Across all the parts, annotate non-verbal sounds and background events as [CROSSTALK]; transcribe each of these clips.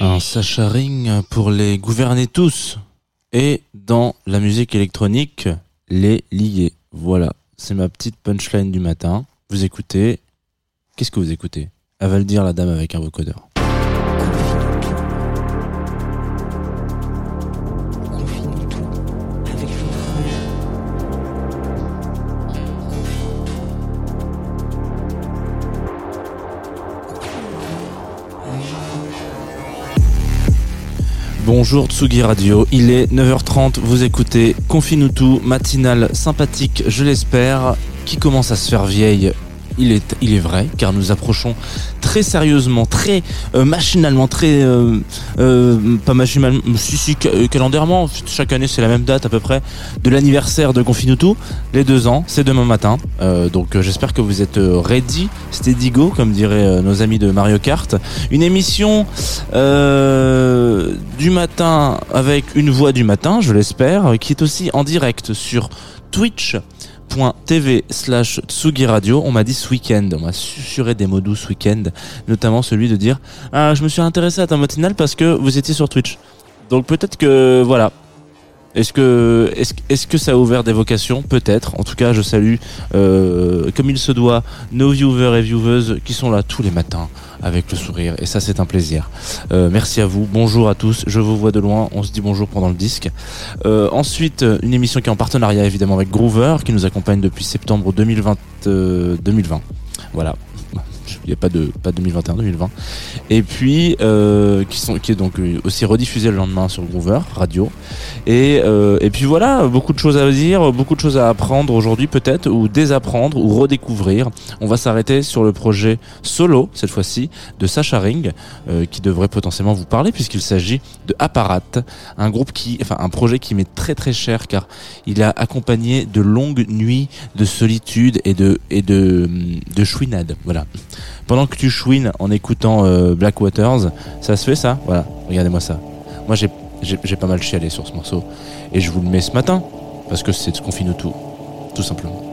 Un Sacha Ring pour les gouverner tous. Et dans la musique électronique, les lier. Voilà, c'est ma petite punchline du matin. Vous écoutez. Qu'est-ce que vous écoutez? Elle va le dire la dame avec un vocodeur. Bonjour Tsugi Radio, il est 9h30, vous écoutez Confine-nous tout, matinale sympathique, je l'espère, qui commence à se faire vieille. Il est, il est vrai, car nous approchons très sérieusement, très euh, machinalement, très euh, euh, pas machinalement, si si euh, calendairement. Chaque année c'est la même date à peu près de l'anniversaire de Confinutu, les deux ans, c'est demain matin. Euh, donc euh, j'espère que vous êtes ready, steady go comme diraient nos amis de Mario Kart. Une émission du matin avec une voix du matin, je l'espère, qui est aussi en direct sur Twitch tv slash Tsugi. On m'a dit ce week-end, on m'a susurré des mots doux ce week-end, notamment celui de dire Ah, je me suis intéressé à ta matinale parce que vous étiez sur Twitch. Donc peut-être que, voilà. Est-ce que, est-ce que ça a ouvert des vocations Peut-être. En tout cas, je salue, euh, comme il se doit, nos viewers et vieweuses qui sont là tous les matins avec le sourire. Et ça, c'est un plaisir. Euh, merci à vous. Bonjour à tous. Je vous vois de loin. On se dit bonjour pendant le disque. Euh, ensuite, une émission qui est en partenariat évidemment avec Groover, qui nous accompagne depuis septembre 2020. euh, 2020. Voilà. Il n'y a pas de pas 2021 2020 et puis euh, qui sont qui est donc euh, aussi rediffusé le lendemain sur Groover Radio. Et euh, et puis voilà beaucoup de choses à dire beaucoup de choses à apprendre aujourd'hui peut-être ou désapprendre ou redécouvrir. On va s'arrêter sur le projet solo cette fois-ci de Sacha Ring qui devrait potentiellement vous parler puisqu'il s'agit de Apparat. Un groupe qui enfin un projet qui m'est très très cher car il a accompagné de longues nuits de solitude et de et de de chouinade. Voilà pendant que tu chouines en écoutant euh, Black Waters ça se fait ça? Voilà regardez-moi ça. Moi j'ai pas mal chialé sur ce morceau. Et je vous le mets ce matin parce que c'est ce qu'on finit tout tout simplement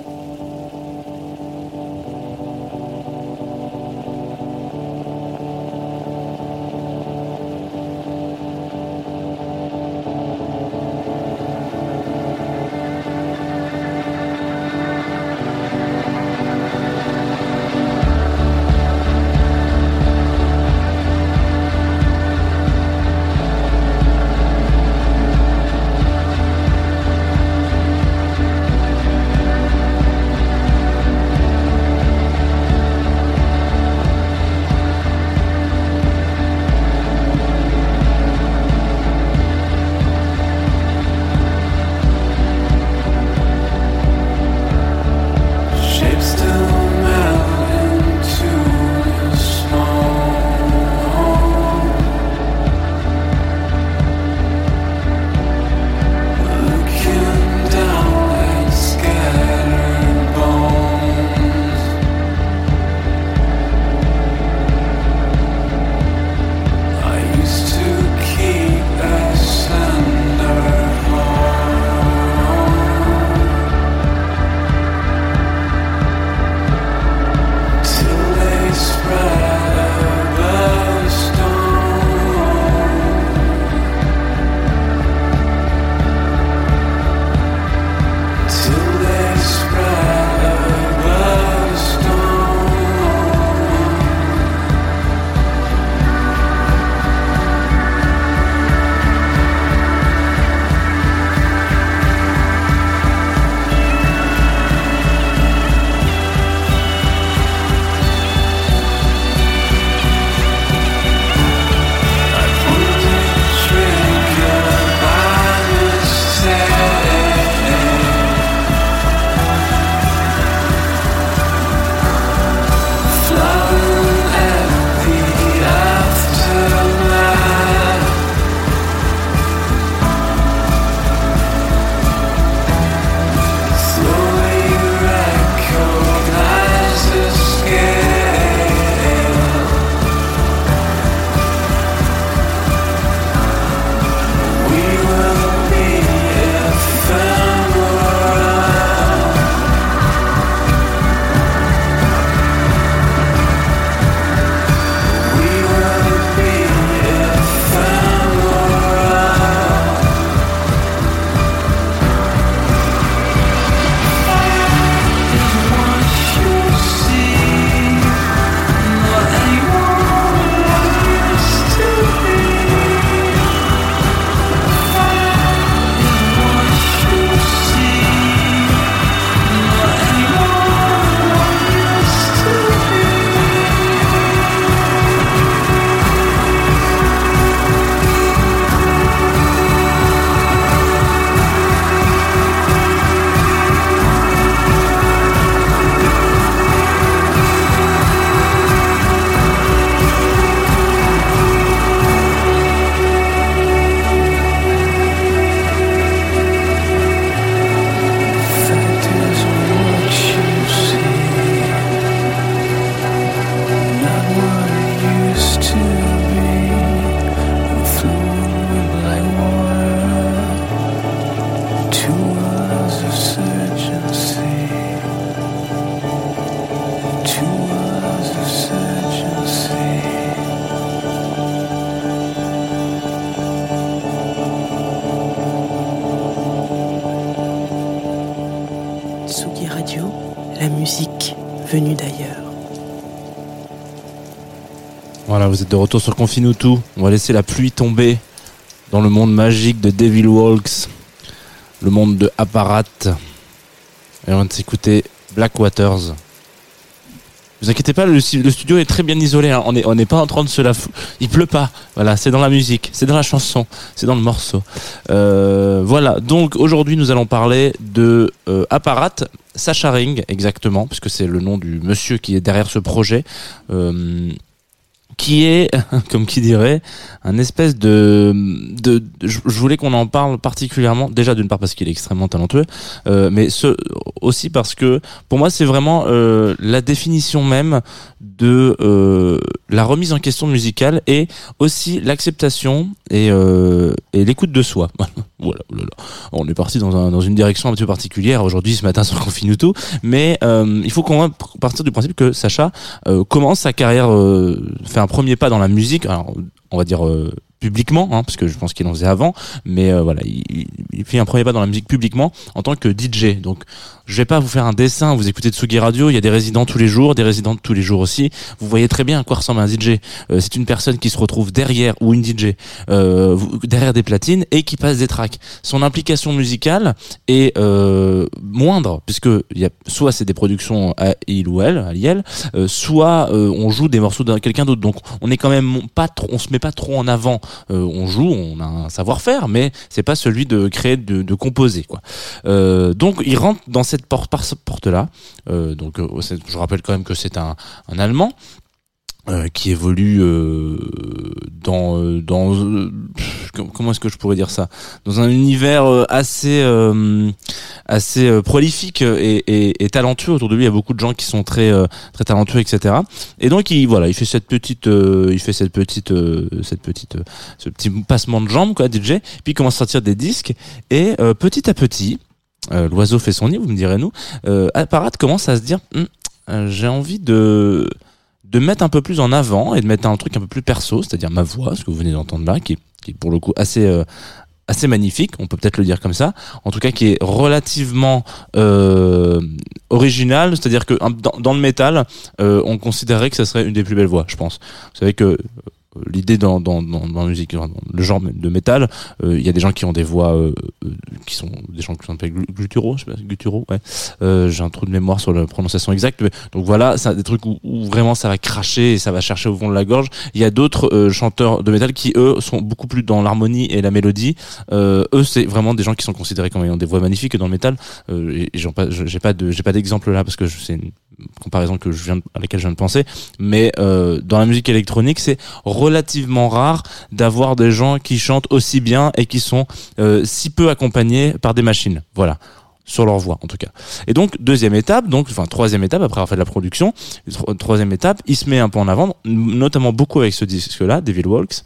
venu d'ailleurs. Voilà, vous êtes de retour sur Confine tout. On va laisser la pluie tomber dans le monde magique de Devil Walks, le monde de Apparat. Et on va s'écouter Black Waters. Vous inquiétez pas, le, studio est très bien isolé. hein. On n'est on n'est pas en train de se la fou- Il pleut pas. Voilà, c'est dans la musique, c'est dans la chanson, c'est dans le morceau. Euh, voilà. Donc aujourd'hui, nous allons parler de euh, Apparat, Sacha Ring exactement, puisque c'est le nom du monsieur qui est derrière ce projet. Euh, qui est, [LAUGHS] comme qui dirait, un espèce de, de, je voulais qu'on en parle particulièrement, déjà d'une part parce qu'il est extrêmement talentueux, euh, mais ce, aussi parce que pour moi c'est vraiment euh, la définition même de euh, la remise en question musicale et aussi l'acceptation et, euh, et l'écoute de soi. [LAUGHS] voilà, oh là là. on est parti dans, un, dans une direction un petit peu particulière aujourd'hui ce matin [LAUGHS] sur Confinuto, mais euh, il faut qu'on partir du principe que Sacha euh, commence sa carrière, fait un premier pas dans la musique, alors on va dire euh, publiquement, hein, parce que je pense qu'il en faisait avant, mais euh, voilà, il, il- fait un premier pas dans la musique publiquement en tant que DJ. Donc je vais pas vous faire un dessin, vous écoutez Tsugi Radio, il y a des résidents tous les jours, des résidentes tous les jours aussi. Vous voyez très bien à quoi ressemble un DJ. Euh, c'est une personne qui se retrouve derrière ou une DJ euh, derrière des platines et qui passe des tracks. Son implication musicale est euh, moindre puisque y a soit c'est des productions à il ou elle, à Liel, euh, soit euh, on joue des morceaux d'un quelqu'un d'autre. Donc on est quand même pas trop, on se met pas trop en avant. Euh, on joue, on a un savoir-faire, mais c'est pas celui de créer, de, composer quoi. Euh, donc il rentre dans cette porte par cette porte donc euh, c'est- je rappelle quand même que c'est un Allemand. Euh, qui évolue euh, dans euh, dans euh, comment est-ce que je pourrais dire ça? Dans un univers euh, assez assez prolifique et, et, et talentueux. Autour de lui il y a beaucoup de gens qui sont très très talentueux etc et donc il voilà il fait cette petite il fait cette petite cette petite ce petit passement de jambes quoi DJ puis il commence à sortir des disques. Et petit à petit l'oiseau fait son nid vous me direz nous euh, Apparat commence à se dire euh, j'ai envie de de mettre un peu plus en avant et de mettre un truc un peu plus perso, c'est-à-dire ma voix, ce que vous venez d'entendre là, qui est, pour le coup assez euh, assez magnifique, on peut peut-être le dire comme ça, en tout cas qui est relativement euh, original, c'est-à-dire que dans, le métal, euh, on considérerait que ça serait une des plus belles voix, je pense. Vous savez que l'idée dans, dans, dans, dans la musique, dans le genre de métal, euh, il y a des gens qui ont des voix euh, euh, qui sont des gens qui glu- gutturaux, je sais pas, ouais. Euh, J'ai un trou de mémoire sur la prononciation exacte, mais donc voilà, ça des trucs où, où vraiment ça va cracher et ça va chercher au fond de la gorge. Il y a d'autres euh, chanteurs de métal qui eux sont beaucoup plus dans l'harmonie et la mélodie. Eux, c'est vraiment des gens qui sont considérés comme ayant des voix magnifiques dans le métal. Et j'en pas- j'ai pas de j'ai pas d'exemple là parce que c'est une comparaison que je viens de- à laquelle je viens de penser. Mais euh, dans la musique électronique, c'est relativement rare d'avoir des gens qui chantent aussi bien et qui sont euh, si peu accompagnés par des machines. Voilà sur leur voix en tout cas. Et donc deuxième étape, donc enfin troisième étape après avoir fait de la production, tro- troisième étape, il se met un peu en avant, notamment beaucoup avec ce disque-là, Devil Walks.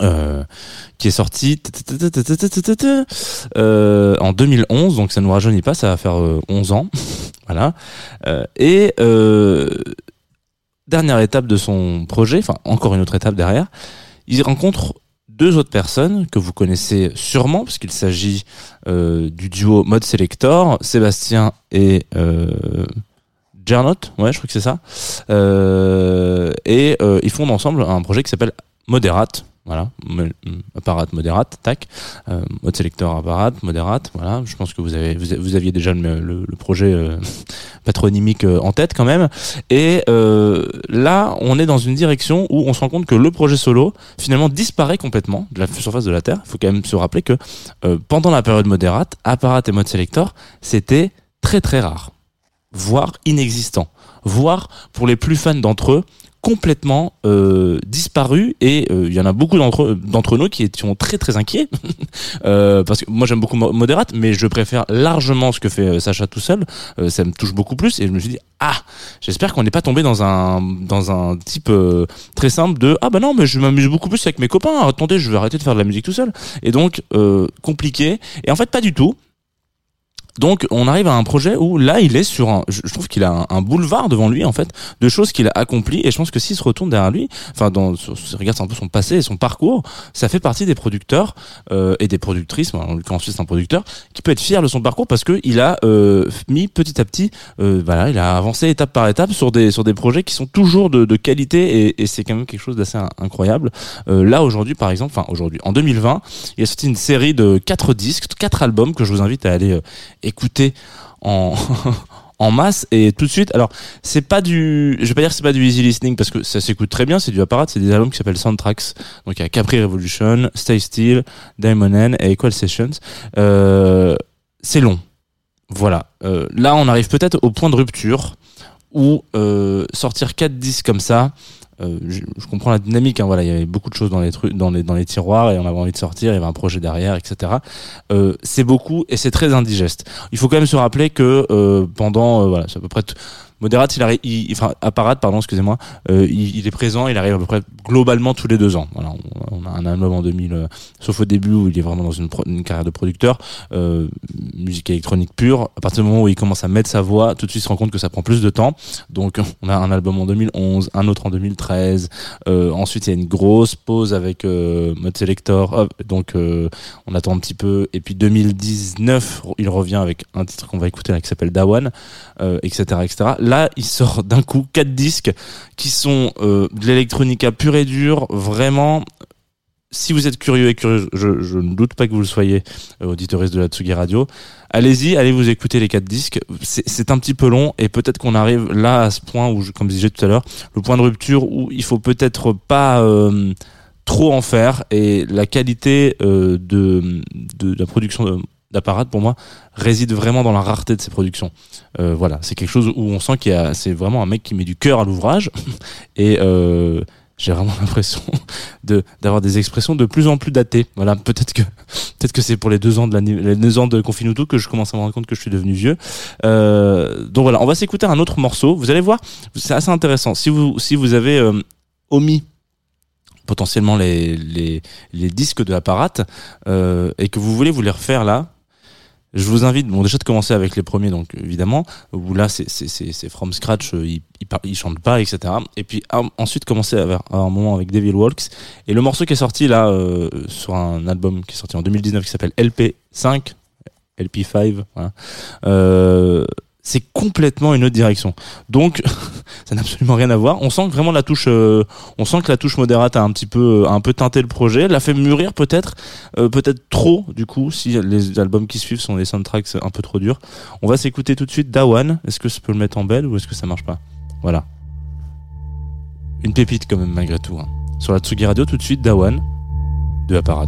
Euh, qui est sorti euh, en 2011, donc ça ne nous rajeunit pas, ça va faire euh, 11 ans, [LAUGHS] voilà. Euh, et euh, dernière étape de son projet, enfin encore une autre étape derrière, il rencontre deux autres personnes que vous connaissez sûrement, puisqu'il s'agit euh, du duo Mode Selector, Sébastien et Gernot, ouais, je crois que c'est ça. Et ils fondent ensemble un projet qui s'appelle Moderate. Voilà, mo- apparat modérate, tac, euh, mode sélecteur apparat, modérate, voilà. Je pense que vous avez, vous, aviez déjà le projet euh, [LAUGHS] patronymique euh, en tête quand même. Et euh, là, on est dans une direction où on se rend compte que le projet solo finalement disparaît complètement de la surface de la Terre. Il faut quand même se rappeler que euh, pendant la période modérate, apparat et mode sélecteur, c'était très très rare, voire inexistant, voire pour les plus fans d'entre eux complètement euh, disparu et euh, il y en a beaucoup d'entre d'entre nous qui étions très très inquiets. [LAUGHS] Euh, parce que moi j'aime beaucoup Mo- Moderate mais je préfère largement ce que fait euh, Sacha tout seul. Euh, ça me touche beaucoup plus et je me suis dit ah j'espère qu'on n'est pas tombé dans un dans un type très simple de ah bah non mais je m'amuse beaucoup plus avec mes copains. Attendez je vais arrêter de faire de la musique tout seul. Et donc compliqué. Et en fait pas du tout Donc on arrive à un projet où là il est sur un, je trouve qu'il a un, boulevard devant lui en fait de choses qu'il a accomplies et je pense que s'il se retourne derrière lui, enfin dans regarde un peu son passé et son parcours, ça fait partie des producteurs euh, et des productrices, en l'occurrence c'est un producteur qui peut être fier de son parcours parce que il a euh, mis petit à petit, euh, voilà, il a avancé étape par étape sur des sur des projets qui sont toujours de, de qualité et, et c'est quand même quelque chose d'assez in- incroyable. Euh, là aujourd'hui par exemple, enfin aujourd'hui en 2020, il a sorti une série de quatre disques, quatre albums que je vous invite à aller écouter en [LAUGHS] en masse. Et tout de suite alors c'est pas du je vais pas dire que c'est pas du easy listening parce que ça s'écoute très bien c'est du apparat c'est des albums qui s'appellent soundtracks. Donc il y a Capri Revolution Stay Still Diamond N et Equal Sessions. Euh, c'est long. Voilà. Euh, là on arrive peut-être au point de rupture où euh, sortir quatre disques comme ça euh, je, comprends la dynamique hein, voilà il y avait beaucoup de choses dans les trucs dans les tiroirs et on avait envie de sortir il y avait un projet derrière etc euh, c'est beaucoup et c'est très indigeste. Il faut quand même se rappeler que euh, pendant voilà c'est à peu près t- Moderate, il arrive, enfin, Apparat, pardon, excusez-moi, euh, il, est présent, il arrive à peu près globalement tous les deux ans. Voilà, on, a un album en 2000, euh, sauf au début où il est vraiment dans une, carrière de producteur, euh, musique électronique pure. À partir du moment où il commence à mettre sa voix, tout de suite il se rend compte que ça prend plus de temps. Donc on a un album en 2011, un autre en 2013. Euh, ensuite il y a une grosse pause avec Mode Selector. Donc on attend un petit peu. Et puis 2019, il revient avec un titre qu'on va écouter là, qui s'appelle Dawan, etc., etc. Là, il sort d'un coup quatre disques qui sont euh, de l'électronica pure et dure, vraiment. Si vous êtes curieux et curieux, je, ne doute pas que vous le soyez, euh, auditoriste de la Tsugi Radio, allez-y, allez vous écouter les quatre disques. C'est un petit peu long et peut-être qu'on arrive là à ce point où, je- comme je disais tout à l'heure, le point de rupture où il faut peut-être pas euh, trop en faire et la qualité de la production de- d'apparat pour moi réside vraiment dans la rareté de ces productions. Euh, voilà, c'est quelque chose où on sent qu'il y a, c'est vraiment un mec qui met du cœur à l'ouvrage [LAUGHS] et euh, j'ai vraiment [LAUGHS] l'impression de d'avoir des expressions de plus en plus datées. Voilà, peut-être que [LAUGHS] peut-être que c'est pour les deux ans de les deux ans de Confinuto que je commence à me rendre compte que je suis devenu vieux. Euh, donc voilà, on va s'écouter un autre morceau. Vous allez voir, c'est assez intéressant. Si vous si vous avez euh, omis potentiellement les, les, les disques de l'apparat euh, et que vous voulez vous les refaire là, je vous invite, bon déjà de commencer avec les premiers, donc évidemment, où là c'est from scratch, euh, il il, par- il chante pas, etc. Et puis ensuite commencer à, à un moment avec Devil Walks et le morceau qui est sorti là euh, sur un album qui est sorti en 2019 qui s'appelle LP5, LP5, voilà. Euh, c'est complètement une autre direction. Donc, [LAUGHS] ça n'a absolument rien à voir. On sent que vraiment la touche, euh, on sent que la touche modérate a un petit peu, a un peu teinté le projet, l'a fait mûrir peut-être, euh, peut-être trop du coup, si les albums qui suivent sont des soundtracks un peu trop durs. On va s'écouter tout de suite Dawan. Est-ce que je peux le mettre en belle ou est-ce que ça marche pas? Voilà. Une pépite quand même malgré tout. hein. Sur la Tsugi Radio, tout de suite Dawan de Apparat.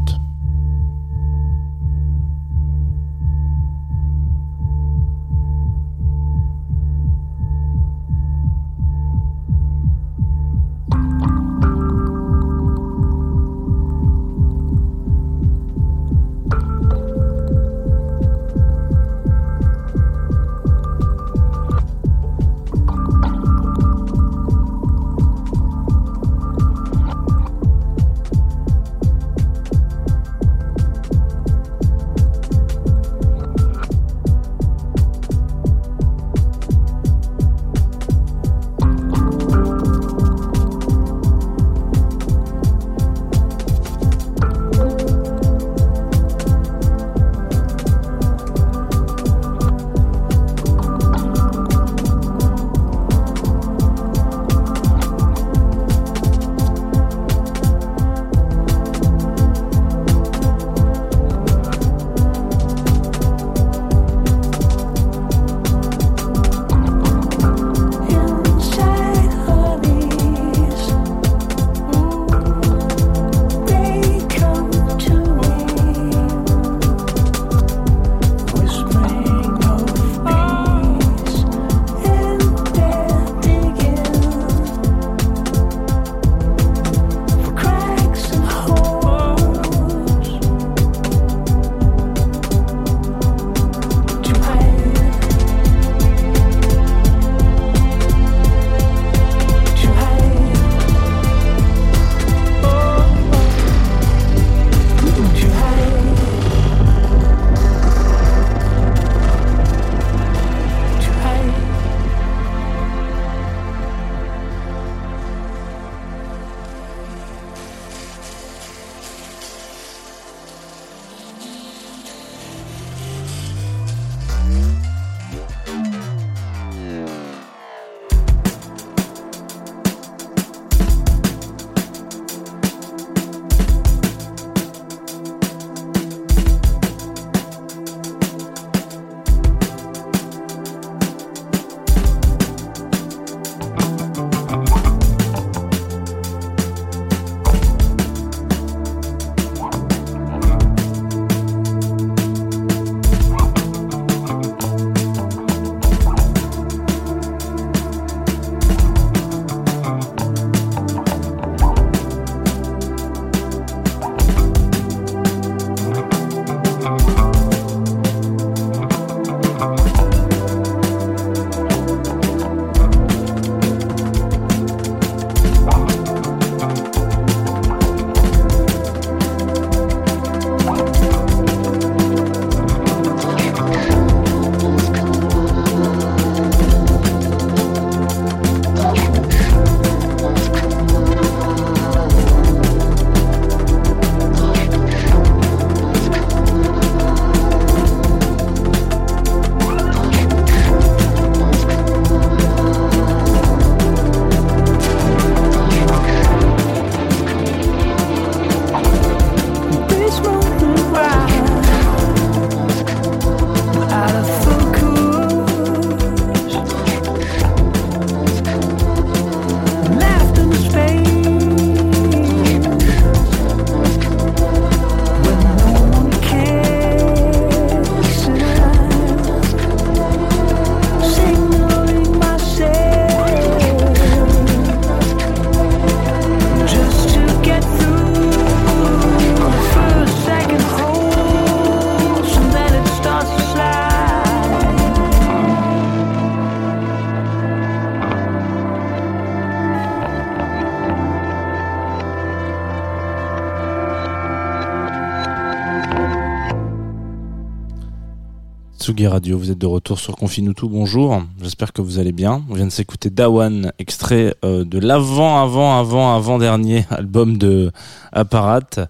Tsugi Radio, vous êtes de retour sur Confinutu, bonjour, j'espère que vous allez bien. On vient de s'écouter Dawan, extrait euh, de l'avant, avant, avant, avant dernier [LAUGHS] album de Apparat, euh,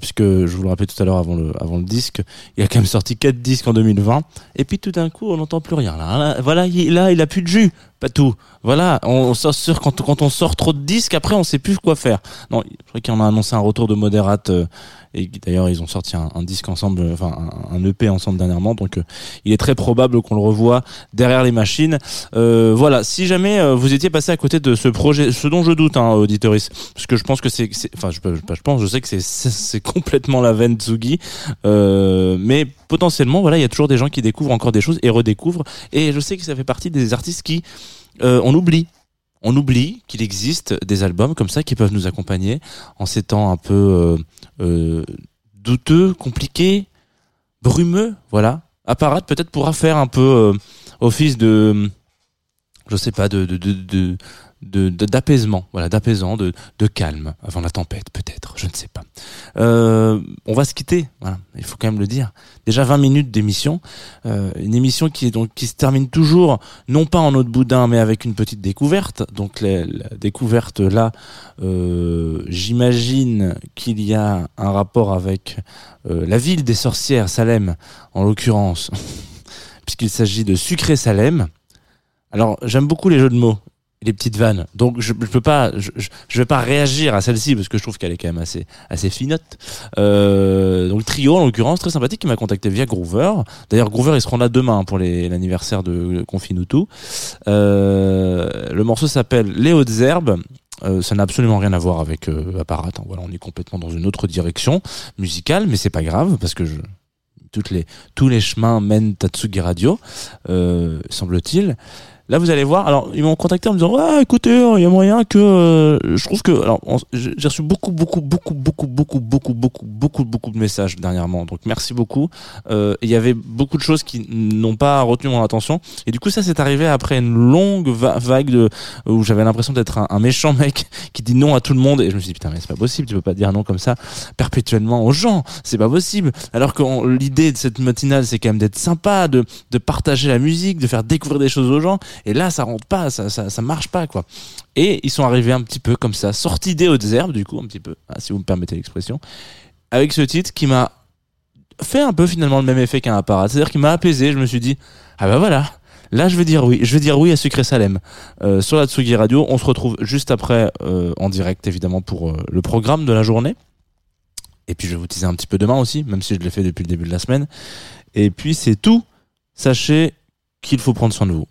puisque je vous le rappelais tout à l'heure avant le, avant le disque, il a quand même sorti quatre disques en 2020, et puis tout d'un coup on n'entend plus rien. Là, Là, voilà, il, là il a plus de jus, pas tout. Voilà, on sur quand, quand on sort trop de disques, après on sait plus quoi faire. Non, je crois qu'on a annoncé un retour de Moderate euh, et d'ailleurs ils ont sorti un, disque ensemble, euh, enfin un, EP ensemble dernièrement, donc euh, il est très probable qu'on le revoie derrière les machines. Euh, voilà, si jamais vous étiez passé à côté de ce projet, ce dont je doute, hein, auditoris, parce que je pense que c'est, enfin je, je pense, je sais que c'est c'est complètement la veine Tsugi, mais potentiellement voilà, il y a toujours des gens qui découvrent encore des choses et redécouvrent, et je sais que ça fait partie des artistes qui euh, on oublie. On oublie qu'il existe des albums comme ça qui peuvent nous accompagner en ces temps un peu euh, euh, douteux, compliqués, brumeux, voilà. Apparat peut-être pourra faire un peu office de, je sais pas, de de- de- d'apaisement, voilà, d'apaisant, de, de calme avant la tempête, peut-être, je ne sais pas. Euh, on va se quitter, il faut quand même le dire. Déjà 20 minutes d'émission, euh, une émission qui est donc qui se termine toujours non pas en eau de boudin, mais avec une petite découverte. Donc la, découverte là, euh, j'imagine qu'il y a un rapport avec la ville des sorcières, Salem, en l'occurrence, [LAUGHS] puisqu'il s'agit de Sucré Salem. Alors j'aime beaucoup les jeux de mots. Les petites vannes, donc je, je peux pas, je, vais pas réagir à celle-ci parce que je trouve qu'elle est quand même assez assez finote. Euh, donc trio en l'occurrence très sympathique qui m'a contacté via Groover. D'ailleurs Groover ils seront là demain pour l'anniversaire de Confinutu. Euh, le morceau s'appelle Les hautes herbes. Euh, ça n'a absolument rien à voir avec euh, Apparat. hein. Voilà, on est complètement dans une autre direction musicale, mais c'est pas grave parce que je, toutes les, tous les chemins mènent à Radio, euh, semble-t-il. Là, vous allez voir. Alors, ils m'ont contacté en me disant, ouais, écoutez, il y a moyen que, euh, je trouve que, alors, j'ai reçu beaucoup, beaucoup, beaucoup, beaucoup, beaucoup, beaucoup, beaucoup, beaucoup, beaucoup de messages dernièrement. Donc, merci beaucoup. Euh, Il y avait beaucoup de choses qui n'ont pas retenu mon attention. Et du coup, ça, c'est arrivé après une longue va- vague de, où j'avais l'impression d'être un, méchant mec [LAUGHS] qui dit non à tout le monde. Et je me suis dit, putain, mais c'est pas possible. Tu peux pas dire non comme ça perpétuellement aux gens. C'est pas possible. Alors que l'idée de cette matinale, c'est quand même d'être sympa, de, de partager la musique, de faire découvrir des choses aux gens. Et là, ça rentre pas, ça, ça, marche pas, quoi. Et ils sont arrivés un petit peu comme ça, sortis des hautes herbes, du coup, un petit peu, hein, si vous me permettez l'expression, avec ce titre qui m'a fait un peu finalement le même effet qu'un apparat. C'est-à-dire qu'il m'a apaisé. Je me suis dit, ah bah voilà. Là, je vais dire oui. Je vais dire oui à Sucré Salem euh, sur la Tsugi Radio. On se retrouve juste après euh, en direct, évidemment, pour euh, le programme de la journée. Et puis, je vais vous teaser un petit peu demain aussi, même si je l'ai fait depuis le début de la semaine. Et puis, c'est tout. Sachez qu'il faut prendre soin de vous.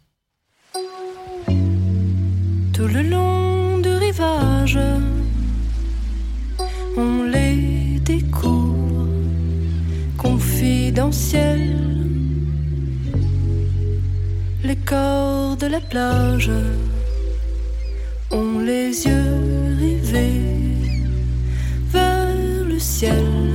Confidentiels. Les corps de la plage ont les yeux rivés vers le ciel.